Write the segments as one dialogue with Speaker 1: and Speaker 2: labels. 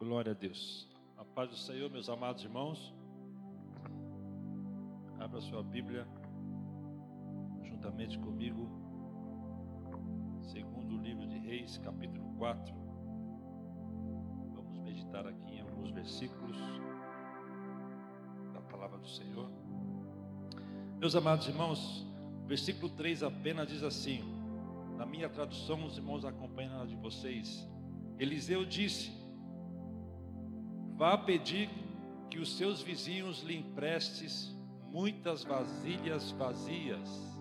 Speaker 1: Glória a Deus. A paz do Senhor, meus amados irmãos. Abra sua Bíblia juntamente comigo. Segundo livro de Reis, capítulo 4. Vamos meditar aqui em alguns versículos da palavra do Senhor. Meus amados irmãos, versículo 3 apenas diz assim: Na minha tradução, os irmãos acompanham a de vocês. Eliseu disse: Vá pedir que os seus vizinhos lhe emprestes muitas vasilhas vazias.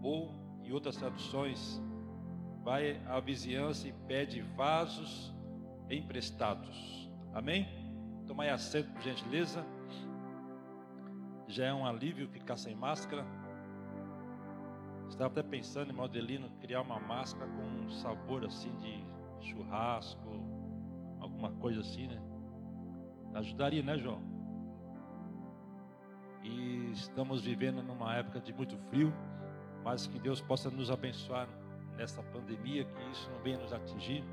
Speaker 1: Ou, em outras traduções, vai à vizinhança e pede vasos emprestados. Amém? Tomai assento, por gentileza. Já é um alívio ficar sem máscara. Estava até pensando em Modelino criar uma máscara com um sabor assim de churrasco, alguma coisa assim, né? Ajudaria, né, João? E estamos vivendo numa época de muito frio, mas que Deus possa nos abençoar nessa pandemia, que isso não venha nos atingir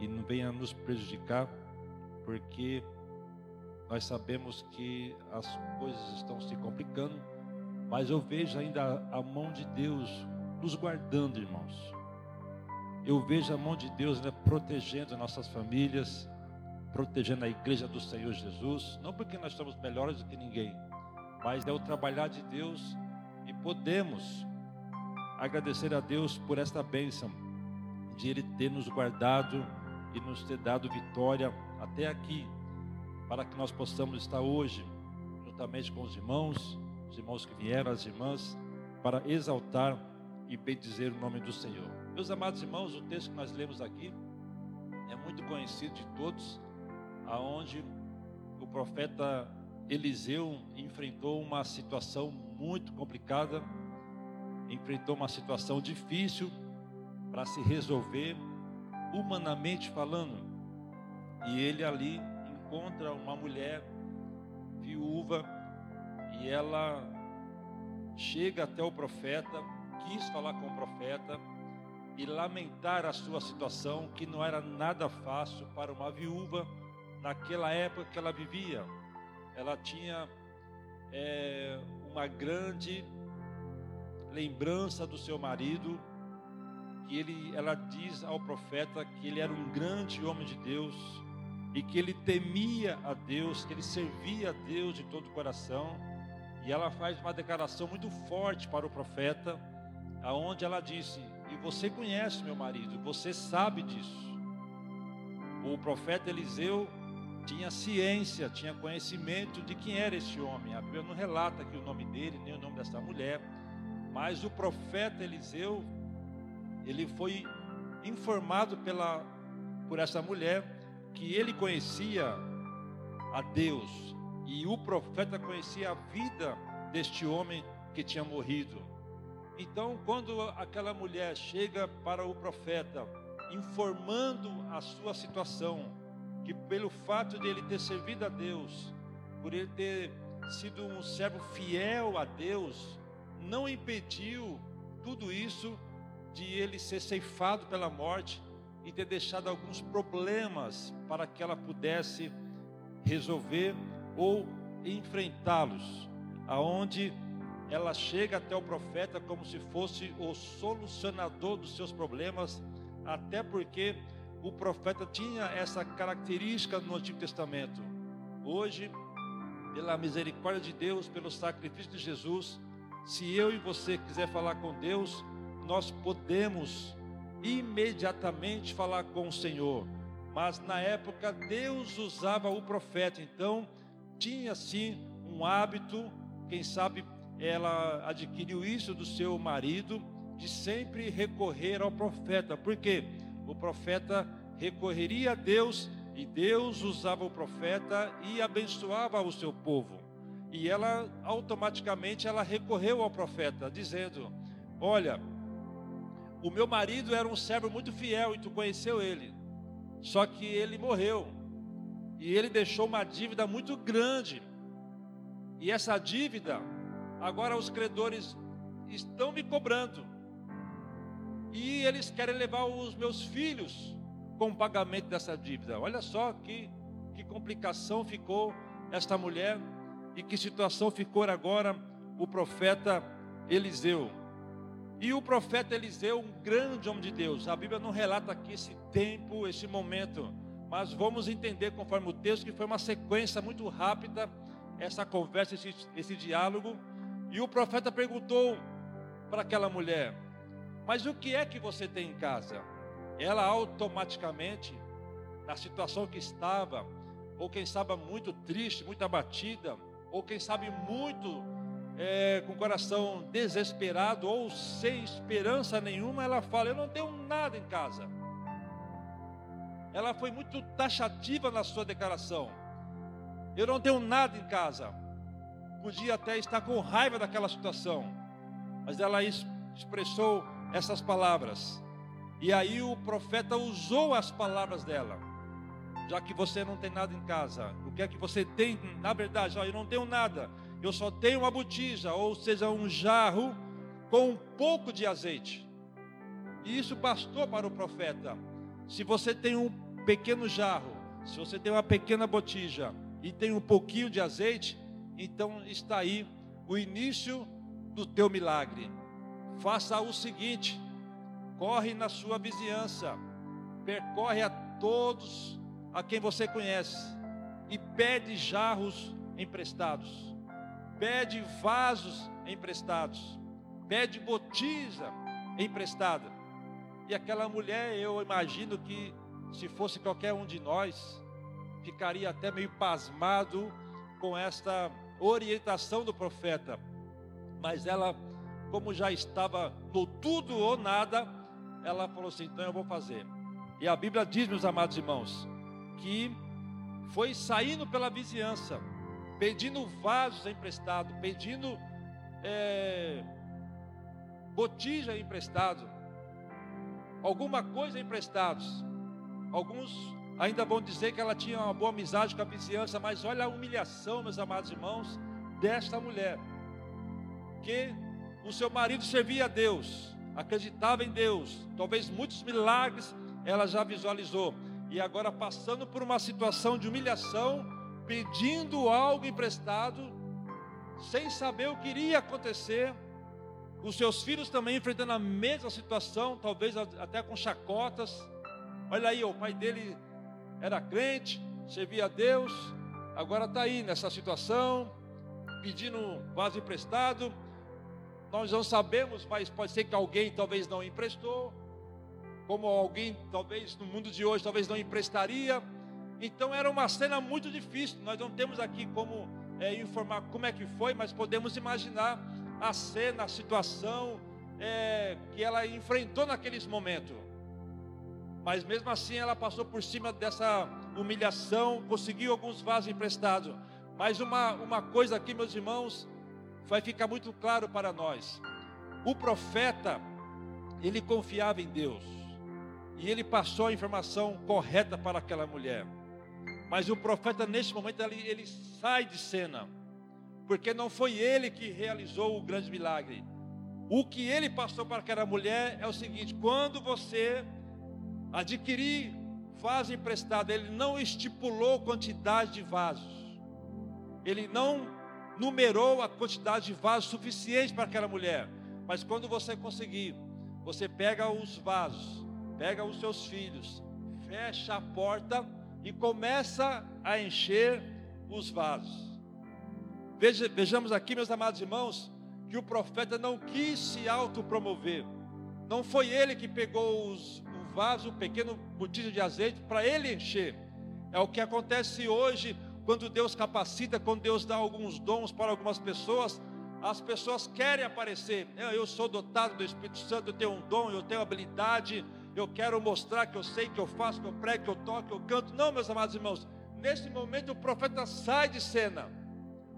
Speaker 1: e não venha nos prejudicar, porque nós sabemos que as coisas estão se complicando, mas eu vejo ainda a mão de Deus nos guardando, irmãos. Eu vejo a mão de Deus né, protegendo nossas famílias, protegendo a igreja do Senhor Jesus, não porque nós somos melhores do que ninguém, mas é o trabalhar de Deus e podemos agradecer a Deus por esta bênção de Ele ter nos guardado e nos ter dado vitória até aqui, para que nós possamos estar hoje, juntamente com os irmãos, os irmãos que vieram, as irmãs, para exaltar e bendizer o nome do Senhor. Meus amados irmãos, o texto que nós lemos aqui é muito conhecido de todos, aonde o profeta Eliseu enfrentou uma situação muito complicada, enfrentou uma situação difícil para se resolver, humanamente falando. E ele ali encontra uma mulher viúva e ela chega até o profeta, quis falar com o profeta e lamentar a sua situação, que não era nada fácil para uma viúva naquela época que ela vivia, ela tinha é, uma grande lembrança do seu marido, que ele, ela diz ao profeta que ele era um grande homem de Deus e que ele temia a Deus, que ele servia a Deus de todo o coração. E ela faz uma declaração muito forte para o profeta, aonde ela disse: "E você conhece meu marido, você sabe disso". O profeta Eliseu tinha ciência, tinha conhecimento de quem era esse homem. A Bíblia não relata aqui o nome dele, nem o nome dessa mulher, mas o profeta Eliseu, ele foi informado pela, por essa mulher que ele conhecia a Deus e o profeta conhecia a vida deste homem que tinha morrido. Então, quando aquela mulher chega para o profeta, informando a sua situação, que pelo fato de ele ter servido a Deus, por ele ter sido um servo fiel a Deus, não impediu tudo isso de ele ser ceifado pela morte e ter deixado alguns problemas para que ela pudesse resolver ou enfrentá-los, aonde ela chega até o profeta como se fosse o solucionador dos seus problemas, até porque o profeta tinha essa característica no Antigo Testamento. Hoje, pela misericórdia de Deus, pelo sacrifício de Jesus, se eu e você quiser falar com Deus, nós podemos imediatamente falar com o Senhor. Mas na época Deus usava o profeta, então tinha sim um hábito, quem sabe ela adquiriu isso do seu marido, de sempre recorrer ao profeta. Por quê? O profeta recorreria a Deus e Deus usava o profeta e abençoava o seu povo. E ela automaticamente ela recorreu ao profeta, dizendo: Olha, o meu marido era um servo muito fiel e tu conheceu ele. Só que ele morreu. E ele deixou uma dívida muito grande. E essa dívida, agora os credores estão me cobrando. E eles querem levar os meus filhos com o pagamento dessa dívida. Olha só que, que complicação ficou esta mulher e que situação ficou agora o profeta Eliseu. E o profeta Eliseu, um grande homem de Deus. A Bíblia não relata aqui esse tempo, esse momento, mas vamos entender conforme o texto que foi uma sequência muito rápida essa conversa, esse, esse diálogo. E o profeta perguntou para aquela mulher: Mas o que é que você tem em casa? Ela automaticamente, na situação que estava, ou quem sabe muito triste, muito abatida, ou quem sabe muito é, com o coração desesperado ou sem esperança nenhuma, ela fala: Eu não tenho nada em casa. Ela foi muito taxativa na sua declaração. Eu não tenho nada em casa. Podia até estar com raiva daquela situação, mas ela expressou essas palavras. E aí o profeta usou as palavras dela. Já que você não tem nada em casa, o que é que você tem? Na verdade, ó, eu não tenho nada. Eu só tenho uma botija, ou seja, um jarro com um pouco de azeite. E isso bastou para o profeta. Se você tem um pequeno jarro, se você tem uma pequena botija, e tem um pouquinho de azeite, então está aí o início do teu milagre. Faça o seguinte: corre na sua vizinhança, percorre a todos a quem você conhece e pede jarros emprestados, pede vasos emprestados, pede botija emprestada. E aquela mulher, eu imagino que se fosse qualquer um de nós, ficaria até meio pasmado com esta orientação do profeta. Mas ela, como já estava no tudo ou nada, ela falou assim: então eu vou fazer. E a Bíblia diz, meus amados irmãos, que foi saindo pela vizinhança, pedindo vasos emprestado, pedindo é, botija emprestado, alguma coisa emprestados. Alguns Ainda vão dizer que ela tinha uma boa amizade com a vizinhança, mas olha a humilhação, meus amados irmãos, desta mulher. Que o seu marido servia a Deus, acreditava em Deus, talvez muitos milagres ela já visualizou, e agora passando por uma situação de humilhação, pedindo algo emprestado, sem saber o que iria acontecer, os seus filhos também enfrentando a mesma situação, talvez até com chacotas. Olha aí, o pai dele era crente, servia a Deus, agora está aí nessa situação, pedindo vaso emprestado. Nós não sabemos, mas pode ser que alguém talvez não emprestou, como alguém talvez no mundo de hoje talvez não emprestaria. Então era uma cena muito difícil. Nós não temos aqui como é, informar como é que foi, mas podemos imaginar a cena, a situação é, que ela enfrentou naqueles momentos. Mas mesmo assim ela passou por cima dessa humilhação, conseguiu alguns vasos emprestados. Mas uma, uma coisa aqui, meus irmãos, vai ficar muito claro para nós. O profeta, ele confiava em Deus. E ele passou a informação correta para aquela mulher. Mas o profeta, nesse momento, ele, ele sai de cena. Porque não foi ele que realizou o grande milagre. O que ele passou para aquela mulher é o seguinte: quando você adquirir vaso emprestado, ele não estipulou quantidade de vasos, ele não numerou a quantidade de vasos suficiente para aquela mulher. Mas quando você conseguir, você pega os vasos, pega os seus filhos, fecha a porta e começa a encher os vasos. Veja, vejamos aqui, meus amados irmãos, que o profeta não quis se autopromover. Não foi ele que pegou os, vaso, um pequeno botija de azeite para ele encher. É o que acontece hoje quando Deus capacita, quando Deus dá alguns dons para algumas pessoas, as pessoas querem aparecer. Eu sou dotado do Espírito Santo, eu tenho um dom, eu tenho habilidade, eu quero mostrar que eu sei, que eu faço, que eu prego, que eu toco, que eu canto. Não, meus amados irmãos, nesse momento o profeta sai de cena,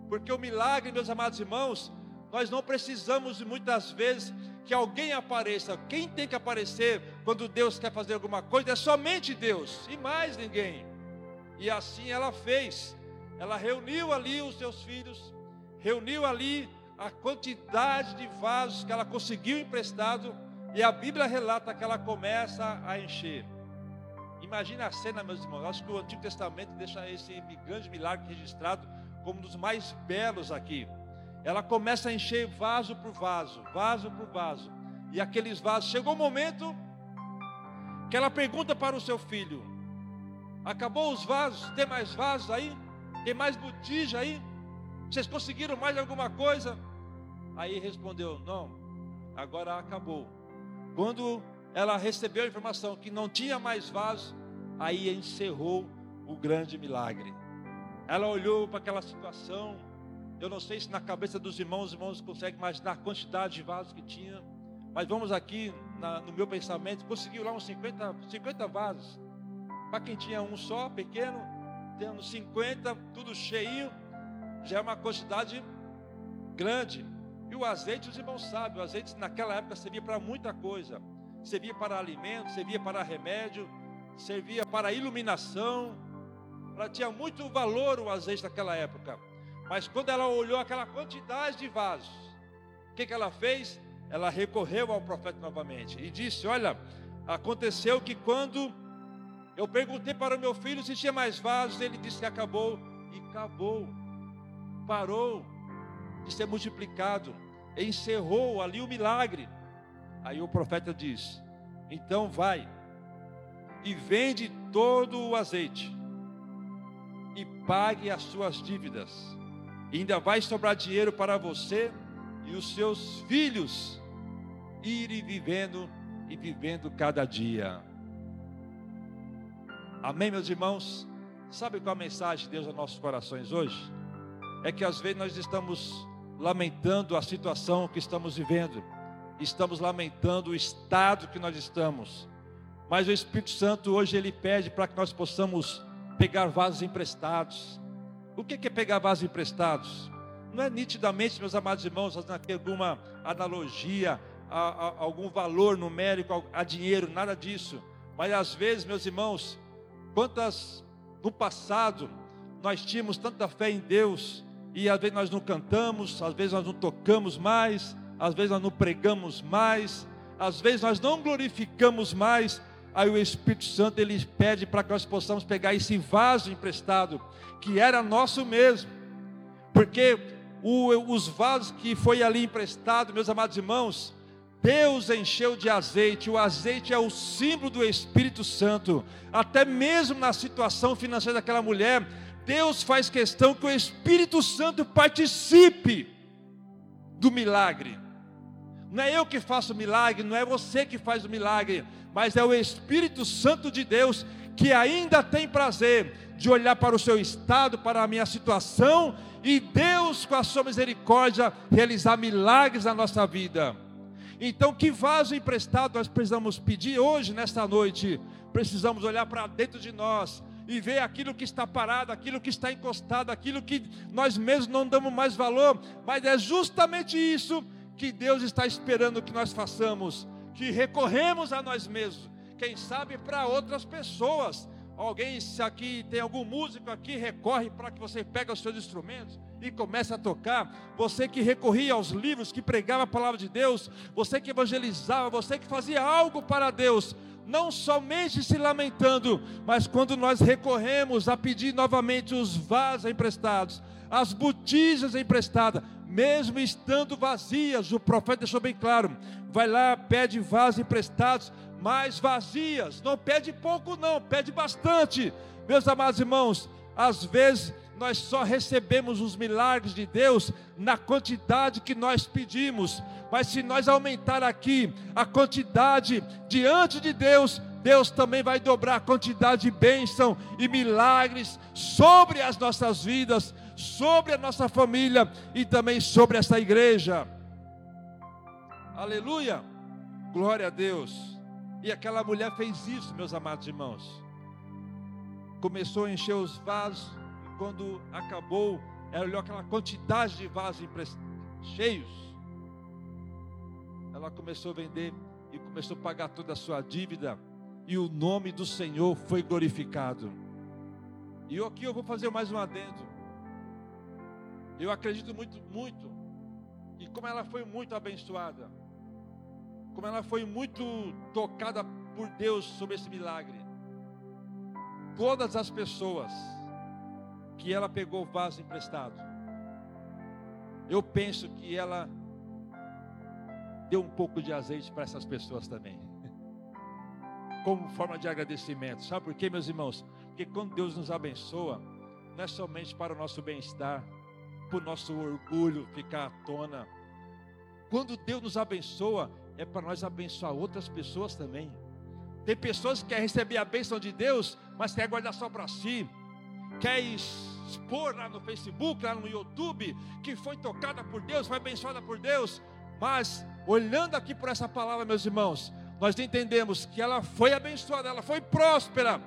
Speaker 1: porque o milagre, meus amados irmãos, nós não precisamos muitas vezes que alguém apareça. Quem tem que aparecer quando Deus quer fazer alguma coisa é somente Deus e mais ninguém. E assim ela fez. Ela reuniu ali os seus filhos, reuniu ali a quantidade de vasos que ela conseguiu emprestado, e a Bíblia relata que ela começa a encher. Imagina a cena, meus irmãos. Acho que o Antigo Testamento deixa esse grande milagre registrado como um dos mais belos aqui. Ela começa a encher vaso por vaso, vaso por vaso. E aqueles vasos, chegou o um momento que ela pergunta para o seu filho: Acabou os vasos? Tem mais vasos aí? Tem mais botija aí? Vocês conseguiram mais alguma coisa? Aí respondeu: Não, agora acabou. Quando ela recebeu a informação que não tinha mais vaso, aí encerrou o grande milagre. Ela olhou para aquela situação. Eu não sei se na cabeça dos irmãos, os irmãos conseguem imaginar a quantidade de vasos que tinha. Mas vamos aqui, na, no meu pensamento, conseguiu lá uns 50, 50 vasos. Para quem tinha um só, pequeno, tendo 50, tudo cheio, já é uma quantidade grande. E o azeite, os irmãos sabem, o azeite naquela época servia para muita coisa. Servia para alimento, servia para remédio, servia para iluminação. Ela tinha muito valor o azeite naquela época. Mas quando ela olhou aquela quantidade de vasos, o que, que ela fez? Ela recorreu ao profeta novamente e disse: Olha, aconteceu que quando eu perguntei para o meu filho se tinha mais vasos, ele disse que acabou, e acabou, parou de ser multiplicado, encerrou ali o milagre. Aí o profeta diz: Então vai e vende todo o azeite e pague as suas dívidas. E ainda vai sobrar dinheiro para você e os seus filhos irem vivendo e vivendo cada dia. Amém, meus irmãos? Sabe qual a mensagem de Deus aos nossos corações hoje? É que às vezes nós estamos lamentando a situação que estamos vivendo, estamos lamentando o estado que nós estamos, mas o Espírito Santo hoje ele pede para que nós possamos pegar vasos emprestados. O que é pegar vasos emprestados? Não é nitidamente, meus amados irmãos, fazendo aqui alguma analogia, a, a, algum valor numérico a dinheiro, nada disso. Mas às vezes, meus irmãos, quantas no passado nós tínhamos tanta fé em Deus, e às vezes nós não cantamos, às vezes nós não tocamos mais, às vezes nós não pregamos mais, às vezes nós não glorificamos mais. Aí o Espírito Santo ele pede para que nós possamos pegar esse vaso emprestado, que era nosso mesmo, porque o, os vasos que foi ali emprestado, meus amados irmãos, Deus encheu de azeite, o azeite é o símbolo do Espírito Santo, até mesmo na situação financeira daquela mulher, Deus faz questão que o Espírito Santo participe do milagre. Não é eu que faço o milagre, não é você que faz o milagre, mas é o Espírito Santo de Deus que ainda tem prazer de olhar para o seu estado, para a minha situação e Deus, com a sua misericórdia, realizar milagres na nossa vida. Então, que vaso emprestado nós precisamos pedir hoje, nesta noite? Precisamos olhar para dentro de nós e ver aquilo que está parado, aquilo que está encostado, aquilo que nós mesmos não damos mais valor, mas é justamente isso que Deus está esperando que nós façamos, que recorremos a nós mesmos, quem sabe para outras pessoas. Alguém, se aqui tem algum músico aqui, recorre para que você pegue os seus instrumentos e comece a tocar. Você que recorria aos livros, que pregava a palavra de Deus, você que evangelizava, você que fazia algo para Deus, não somente se lamentando, mas quando nós recorremos a pedir novamente os vasos emprestados, as botijas emprestadas, mesmo estando vazias, o profeta deixou bem claro: vai lá, pede vasos emprestados, mas vazias, não pede pouco, não, pede bastante. Meus amados irmãos, às vezes nós só recebemos os milagres de Deus na quantidade que nós pedimos. Mas se nós aumentar aqui a quantidade diante de Deus, Deus também vai dobrar a quantidade de bênção e milagres sobre as nossas vidas, sobre a nossa família e também sobre essa igreja. Aleluia! Glória a Deus. E aquela mulher fez isso, meus amados irmãos. Começou a encher os vasos quando acabou, ela olhou aquela quantidade de vasos cheios. Ela começou a vender e começou a pagar toda a sua dívida. E o nome do Senhor foi glorificado. E aqui eu vou fazer mais um adendo. Eu acredito muito, muito. E como ela foi muito abençoada. Como ela foi muito tocada por Deus sobre esse milagre. todas as pessoas que ela pegou o vaso emprestado, eu penso que ela deu um pouco de azeite para essas pessoas também, como forma de agradecimento. Sabe por quê, meus irmãos? Porque quando Deus nos abençoa, não é somente para o nosso bem-estar, para o nosso orgulho ficar à tona. Quando Deus nos abençoa, é para nós abençoar outras pessoas também. Tem pessoas que querem receber a bênção de Deus, mas quer guardar só para si. Quer expor lá no Facebook, lá no YouTube, que foi tocada por Deus, foi abençoada por Deus. Mas, olhando aqui por essa palavra, meus irmãos, nós entendemos que ela foi abençoada, ela foi próspera.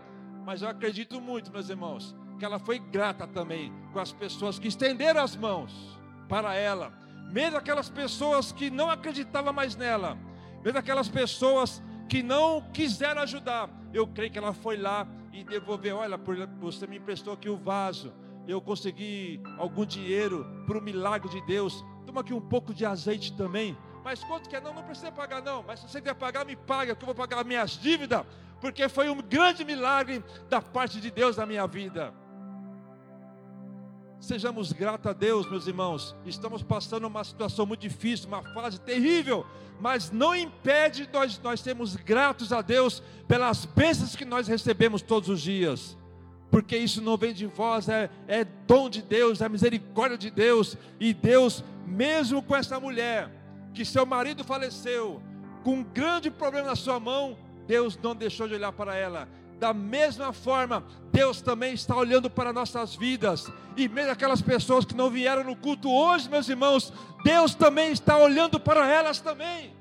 Speaker 1: Mas eu acredito muito, meus irmãos, que ela foi grata também com as pessoas que estenderam as mãos para ela, mesmo aquelas pessoas que não acreditavam mais nela, mesmo aquelas pessoas que não quiseram ajudar. Eu creio que ela foi lá e devolveu. Olha, você me emprestou aqui o vaso. Eu consegui algum dinheiro para o milagre de Deus. Toma aqui um pouco de azeite também. Mas quanto que é? Não, não precisa pagar, não. Mas se você quer pagar, me paga, que eu vou pagar minhas dívidas. Porque foi um grande milagre da parte de Deus na minha vida. Sejamos gratos a Deus, meus irmãos. Estamos passando uma situação muito difícil, uma fase terrível, mas não impede nós, nós sermos gratos a Deus pelas bênçãos que nós recebemos todos os dias. Porque isso não vem de vós, é, é dom de Deus, é misericórdia de Deus. E Deus, mesmo com essa mulher, que seu marido faleceu, com um grande problema na sua mão, Deus não deixou de olhar para ela da mesma forma, Deus também está olhando para nossas vidas, e mesmo aquelas pessoas que não vieram no culto hoje, meus irmãos, Deus também está olhando para elas também.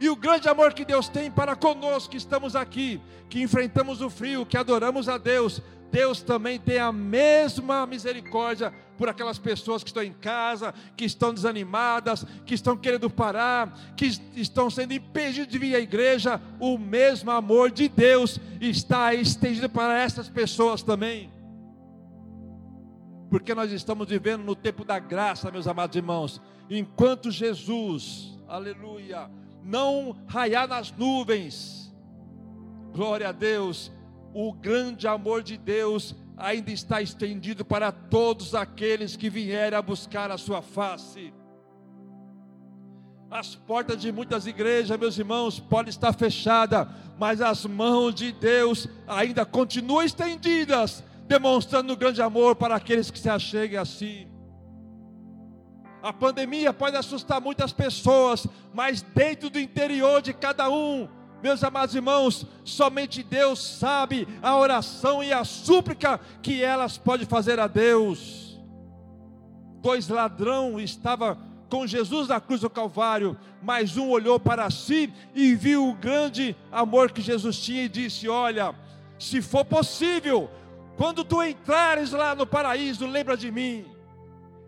Speaker 1: E o grande amor que Deus tem para conosco que estamos aqui, que enfrentamos o frio, que adoramos a Deus, Deus também tem a mesma misericórdia por aquelas pessoas que estão em casa, que estão desanimadas, que estão querendo parar, que estão sendo impedidas de vir à igreja. O mesmo amor de Deus está estendido para essas pessoas também. Porque nós estamos vivendo no tempo da graça, meus amados irmãos. Enquanto Jesus, aleluia, não raiar nas nuvens, glória a Deus, o grande amor de Deus ainda está estendido para todos aqueles que vierem a buscar a sua face. As portas de muitas igrejas, meus irmãos, podem estar fechadas, mas as mãos de Deus ainda continuam estendidas, demonstrando o grande amor para aqueles que se acheguem a si. A pandemia pode assustar muitas pessoas, mas dentro do interior de cada um, meus amados irmãos, somente Deus sabe a oração e a súplica que elas podem fazer a Deus. Dois ladrões estavam com Jesus na cruz do Calvário, mas um olhou para si e viu o grande amor que Jesus tinha e disse: Olha, se for possível, quando tu entrares lá no paraíso, lembra de mim.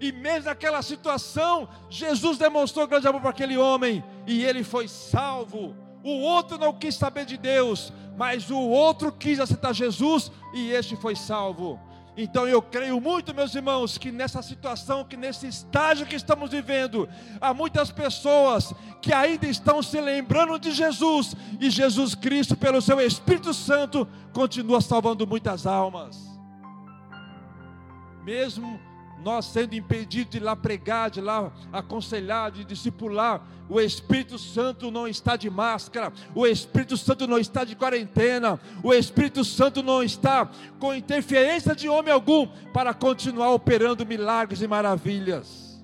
Speaker 1: E mesmo naquela situação, Jesus demonstrou grande amor para aquele homem e ele foi salvo o outro não quis saber de Deus, mas o outro quis aceitar Jesus e este foi salvo. Então eu creio muito, meus irmãos, que nessa situação, que nesse estágio que estamos vivendo, há muitas pessoas que ainda estão se lembrando de Jesus, e Jesus Cristo, pelo seu Espírito Santo, continua salvando muitas almas. Mesmo nós sendo impedidos de lá pregar, de lá aconselhar, de discipular, o Espírito Santo não está de máscara, o Espírito Santo não está de quarentena, o Espírito Santo não está com interferência de homem algum para continuar operando milagres e maravilhas.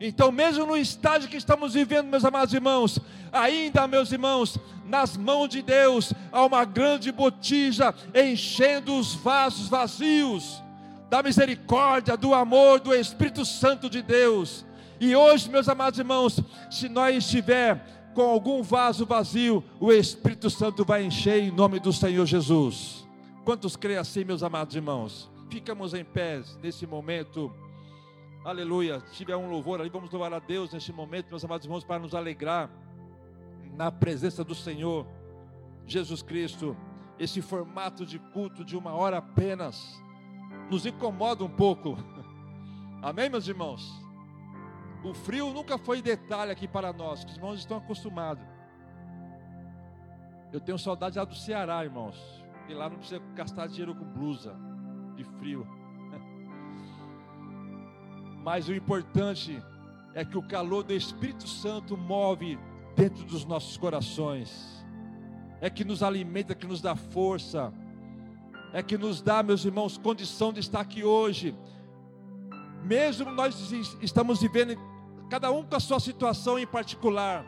Speaker 1: Então, mesmo no estágio que estamos vivendo, meus amados irmãos, ainda, meus irmãos, nas mãos de Deus há uma grande botija enchendo os vasos vazios da misericórdia, do amor, do Espírito Santo de Deus. E hoje, meus amados irmãos, se nós estiver com algum vaso vazio, o Espírito Santo vai encher em nome do Senhor Jesus. Quantos creem assim, meus amados irmãos? Ficamos em pé nesse momento. Aleluia. Se tiver um louvor ali, vamos louvar a Deus nesse momento, meus amados irmãos, para nos alegrar na presença do Senhor Jesus Cristo. Esse formato de culto de uma hora apenas nos incomoda um pouco. Amém, meus irmãos? O frio nunca foi detalhe aqui para nós, os irmãos estão acostumados. Eu tenho saudade lá do Ceará, irmãos. E lá não precisa gastar dinheiro com blusa de frio. Mas o importante é que o calor do Espírito Santo move dentro dos nossos corações. É que nos alimenta, que nos dá força. É que nos dá, meus irmãos, condição de estar aqui hoje. Mesmo nós estamos vivendo cada um com a sua situação em particular.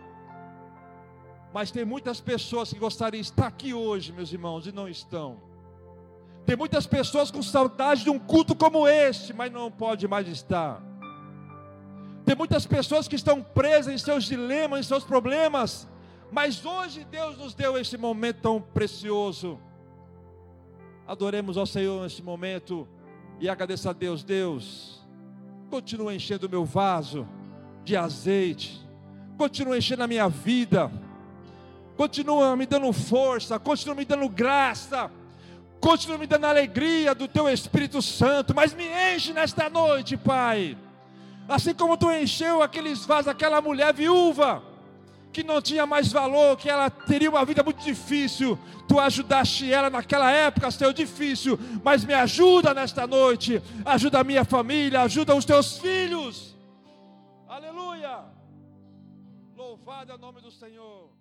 Speaker 1: Mas tem muitas pessoas que gostariam de estar aqui hoje, meus irmãos, e não estão. Tem muitas pessoas com saudade de um culto como este, mas não pode mais estar. Tem muitas pessoas que estão presas em seus dilemas, em seus problemas, mas hoje Deus nos deu esse momento tão precioso. Adoremos ao Senhor nesse momento e agradeça a Deus. Deus, continua enchendo o meu vaso de azeite, continua enchendo a minha vida. Continua me dando força, continua me dando graça, continua me dando alegria do teu Espírito Santo, mas me enche nesta noite, Pai. Assim como tu encheu aqueles vasos, aquela mulher viúva, que não tinha mais valor, que ela teria uma vida muito difícil. Tu ajudaste ela naquela época, Senhor, difícil, mas me ajuda nesta noite, ajuda a minha família, ajuda os teus filhos. Aleluia! Louvado é o nome do Senhor.